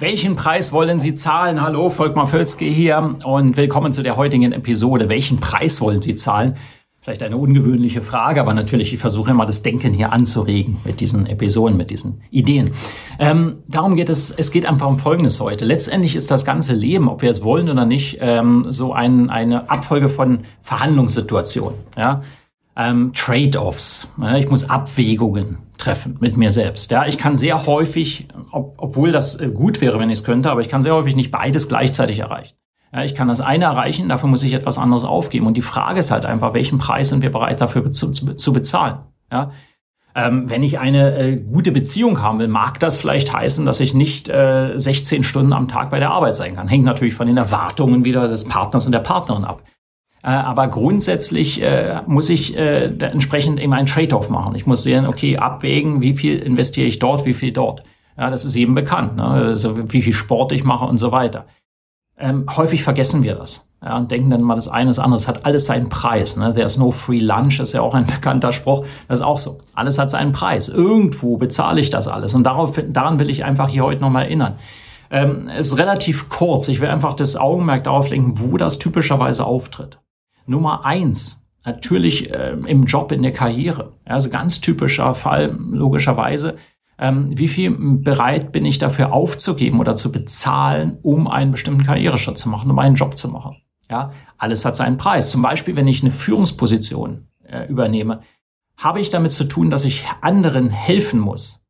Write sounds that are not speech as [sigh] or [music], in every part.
Welchen Preis wollen Sie zahlen? Hallo, Volkmar Völzke hier und willkommen zu der heutigen Episode. Welchen Preis wollen Sie zahlen? Vielleicht eine ungewöhnliche Frage, aber natürlich, ich versuche immer das Denken hier anzuregen mit diesen Episoden, mit diesen Ideen. Ähm, darum geht es, es geht einfach um Folgendes heute. Letztendlich ist das ganze Leben, ob wir es wollen oder nicht, ähm, so ein, eine Abfolge von Verhandlungssituationen. Ja? ähm, Trade-offs. Ja, ich muss Abwägungen treffen mit mir selbst. Ja, ich kann sehr häufig, ob, obwohl das äh, gut wäre, wenn ich es könnte, aber ich kann sehr häufig nicht beides gleichzeitig erreichen. Ja, ich kann das eine erreichen, dafür muss ich etwas anderes aufgeben. Und die Frage ist halt einfach, welchen Preis sind wir bereit dafür zu, zu, zu bezahlen? Ja, ähm, wenn ich eine äh, gute Beziehung haben will, mag das vielleicht heißen, dass ich nicht äh, 16 Stunden am Tag bei der Arbeit sein kann. Hängt natürlich von den Erwartungen wieder des Partners und der Partnerin ab. Äh, aber grundsätzlich äh, muss ich äh, entsprechend eben einen Trade-off machen. Ich muss sehen, okay, abwägen, wie viel investiere ich dort, wie viel dort. Ja, das ist eben bekannt, ne? also wie viel Sport ich mache und so weiter. Ähm, häufig vergessen wir das ja, und denken dann mal das eine, das andere. Es hat alles seinen Preis. Ne? There's no free lunch ist ja auch ein [laughs] bekannter Spruch. Das ist auch so. Alles hat seinen Preis. Irgendwo bezahle ich das alles. Und darauf, daran will ich einfach hier heute nochmal erinnern. Ähm, es ist relativ kurz. Ich will einfach das Augenmerk darauf lenken, wo das typischerweise auftritt. Nummer eins, natürlich äh, im Job, in der Karriere. Also ganz typischer Fall, logischerweise. Ähm, wie viel bereit bin ich dafür aufzugeben oder zu bezahlen, um einen bestimmten Karriereschritt zu machen, um einen Job zu machen? Ja, alles hat seinen Preis. Zum Beispiel, wenn ich eine Führungsposition äh, übernehme, habe ich damit zu tun, dass ich anderen helfen muss,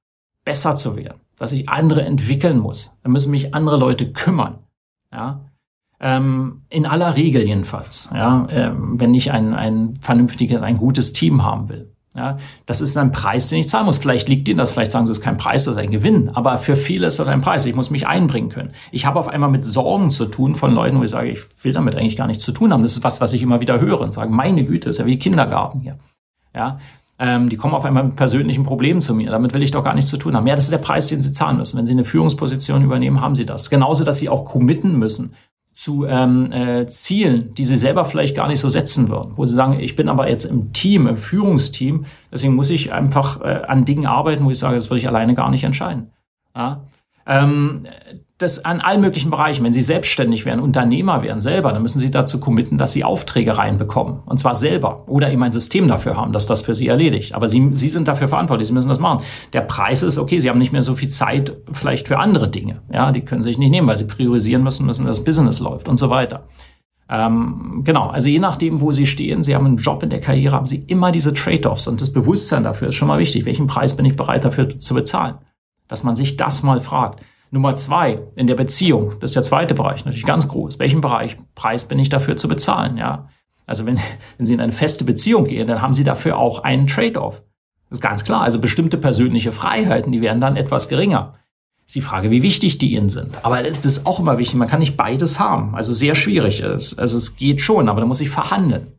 besser zu werden, dass ich andere entwickeln muss. Da müssen mich andere Leute kümmern. Ja, ähm, in aller Regel jedenfalls, ja, ähm, wenn ich ein, ein vernünftiges, ein gutes Team haben will. Ja, das ist ein Preis, den ich zahlen muss. Vielleicht liegt Ihnen das, vielleicht sagen Sie, es ist kein Preis, das ist ein Gewinn. Aber für viele ist das ein Preis. Ich muss mich einbringen können. Ich habe auf einmal mit Sorgen zu tun von Leuten, wo ich sage, ich will damit eigentlich gar nichts zu tun haben. Das ist was, was ich immer wieder höre und sage, meine Güte, ist ja wie Kindergarten hier. Ja, ähm, die kommen auf einmal mit persönlichen Problemen zu mir. Damit will ich doch gar nichts zu tun haben. Ja, das ist der Preis, den Sie zahlen müssen. Wenn Sie eine Führungsposition übernehmen, haben Sie das. Genauso, dass Sie auch committen müssen zu ähm, äh, Zielen, die sie selber vielleicht gar nicht so setzen würden, wo sie sagen, ich bin aber jetzt im Team, im Führungsteam, deswegen muss ich einfach äh, an Dingen arbeiten, wo ich sage, das würde ich alleine gar nicht entscheiden. Ja? Ähm, das an allen möglichen Bereichen. Wenn Sie selbstständig wären, Unternehmer wären selber, dann müssen Sie dazu committen, dass Sie Aufträge reinbekommen. Und zwar selber. Oder eben ein System dafür haben, dass das für Sie erledigt. Aber Sie, Sie sind dafür verantwortlich. Sie müssen das machen. Der Preis ist, okay, Sie haben nicht mehr so viel Zeit vielleicht für andere Dinge. Ja, die können Sie sich nicht nehmen, weil Sie priorisieren müssen, müssen, dass das Business läuft und so weiter. Ähm, genau, also je nachdem, wo Sie stehen, Sie haben einen Job in der Karriere, haben Sie immer diese Trade-offs. Und das Bewusstsein dafür ist schon mal wichtig. Welchen Preis bin ich bereit dafür zu bezahlen? Dass man sich das mal fragt. Nummer zwei, in der Beziehung, das ist der zweite Bereich, natürlich ganz groß. Welchen Bereich, Preis bin ich dafür zu bezahlen, ja? Also wenn, [laughs] wenn Sie in eine feste Beziehung gehen, dann haben Sie dafür auch einen Trade-off. Das ist ganz klar. Also bestimmte persönliche Freiheiten, die werden dann etwas geringer. ist die Frage, wie wichtig die Ihnen sind. Aber das ist auch immer wichtig. Man kann nicht beides haben. Also sehr schwierig. Also es geht schon, aber da muss ich verhandeln.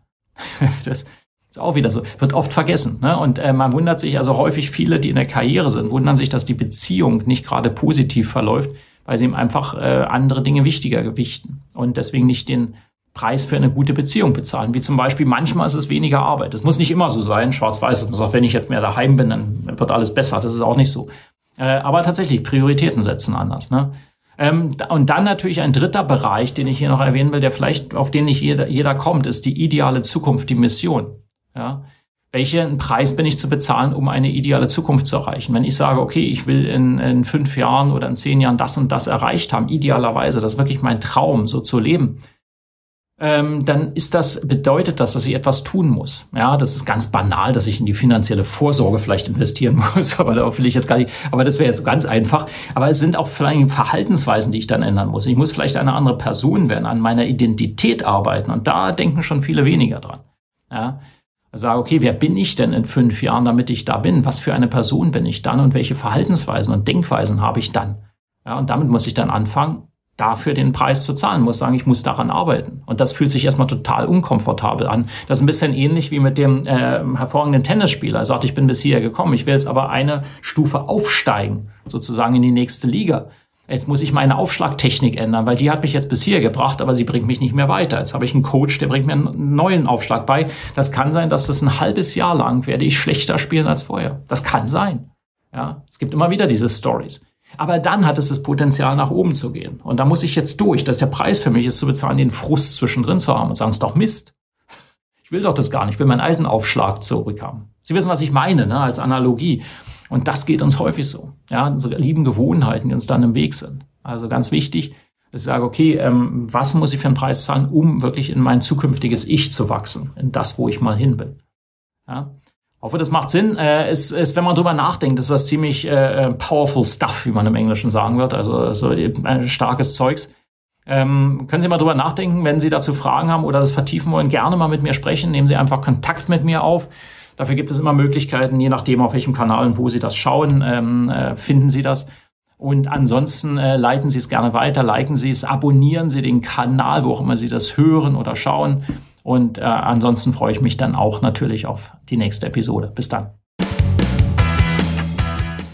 [laughs] Das, ist auch wieder so, wird oft vergessen. Ne? Und äh, man wundert sich, also häufig viele, die in der Karriere sind, wundern sich, dass die Beziehung nicht gerade positiv verläuft, weil sie ihm einfach äh, andere Dinge wichtiger gewichten und deswegen nicht den Preis für eine gute Beziehung bezahlen. Wie zum Beispiel, manchmal ist es weniger Arbeit. Das muss nicht immer so sein, schwarz-weiß. Man sagt, wenn ich jetzt mehr daheim bin, dann wird alles besser. Das ist auch nicht so. Äh, aber tatsächlich, Prioritäten setzen anders. Ne? Ähm, und dann natürlich ein dritter Bereich, den ich hier noch erwähnen will, der vielleicht, auf den nicht jeder, jeder kommt, ist die ideale Zukunft, die Mission. Ja? Welchen Preis bin ich zu bezahlen, um eine ideale Zukunft zu erreichen? Wenn ich sage, okay, ich will in, in fünf Jahren oder in zehn Jahren das und das erreicht haben, idealerweise, das ist wirklich mein Traum, so zu leben, ähm, dann ist das, bedeutet das, dass ich etwas tun muss. Ja, das ist ganz banal, dass ich in die finanzielle Vorsorge vielleicht investieren [laughs] muss, aber da will ich jetzt gar nicht, aber das wäre jetzt ganz einfach. Aber es sind auch vielleicht Verhaltensweisen, die ich dann ändern muss. Ich muss vielleicht eine andere Person werden, an meiner Identität arbeiten und da denken schon viele weniger dran. Ja, sage, okay, wer bin ich denn in fünf Jahren, damit ich da bin? Was für eine Person bin ich dann und welche Verhaltensweisen und Denkweisen habe ich dann? Ja, und damit muss ich dann anfangen, dafür den Preis zu zahlen, muss sagen, ich muss daran arbeiten. Und das fühlt sich erstmal total unkomfortabel an. Das ist ein bisschen ähnlich wie mit dem äh, hervorragenden Tennisspieler. Er sagt, ich bin bis hier gekommen, ich will jetzt aber eine Stufe aufsteigen, sozusagen in die nächste Liga. Jetzt muss ich meine Aufschlagtechnik ändern, weil die hat mich jetzt bis hier gebracht, aber sie bringt mich nicht mehr weiter. Jetzt habe ich einen Coach, der bringt mir einen neuen Aufschlag bei. Das kann sein, dass das ein halbes Jahr lang werde ich schlechter spielen als vorher. Das kann sein. Ja, es gibt immer wieder diese Stories. Aber dann hat es das Potenzial, nach oben zu gehen. Und da muss ich jetzt durch, dass der Preis für mich ist, zu bezahlen, den Frust zwischendrin zu haben und sagen, es ist doch Mist. Ich will doch das gar nicht, ich will meinen alten Aufschlag zurückhaben. Sie wissen, was ich meine, ne, als Analogie. Und das geht uns häufig so. Ja, so lieben Gewohnheiten, die uns dann im Weg sind. Also ganz wichtig, dass ich sage, okay, ähm, was muss ich für einen Preis zahlen, um wirklich in mein zukünftiges Ich zu wachsen, in das, wo ich mal hin will. Ja? hoffe, das macht Sinn. Äh, ist, ist, wenn man drüber nachdenkt, ist das ziemlich äh, äh, powerful stuff, wie man im Englischen sagen wird. Also so äh, starkes Zeugs. Ähm, können Sie mal drüber nachdenken, wenn Sie dazu Fragen haben oder das vertiefen wollen, gerne mal mit mir sprechen. Nehmen Sie einfach Kontakt mit mir auf. Dafür gibt es immer Möglichkeiten, je nachdem, auf welchem Kanal und wo Sie das schauen, ähm, äh, finden Sie das. Und ansonsten äh, leiten Sie es gerne weiter, liken Sie es, abonnieren Sie den Kanal, wo auch immer Sie das hören oder schauen. Und äh, ansonsten freue ich mich dann auch natürlich auf die nächste Episode. Bis dann.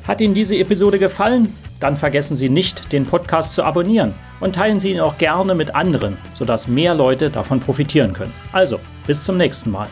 Hat Ihnen diese Episode gefallen? Dann vergessen Sie nicht, den Podcast zu abonnieren und teilen Sie ihn auch gerne mit anderen, sodass mehr Leute davon profitieren können. Also, bis zum nächsten Mal.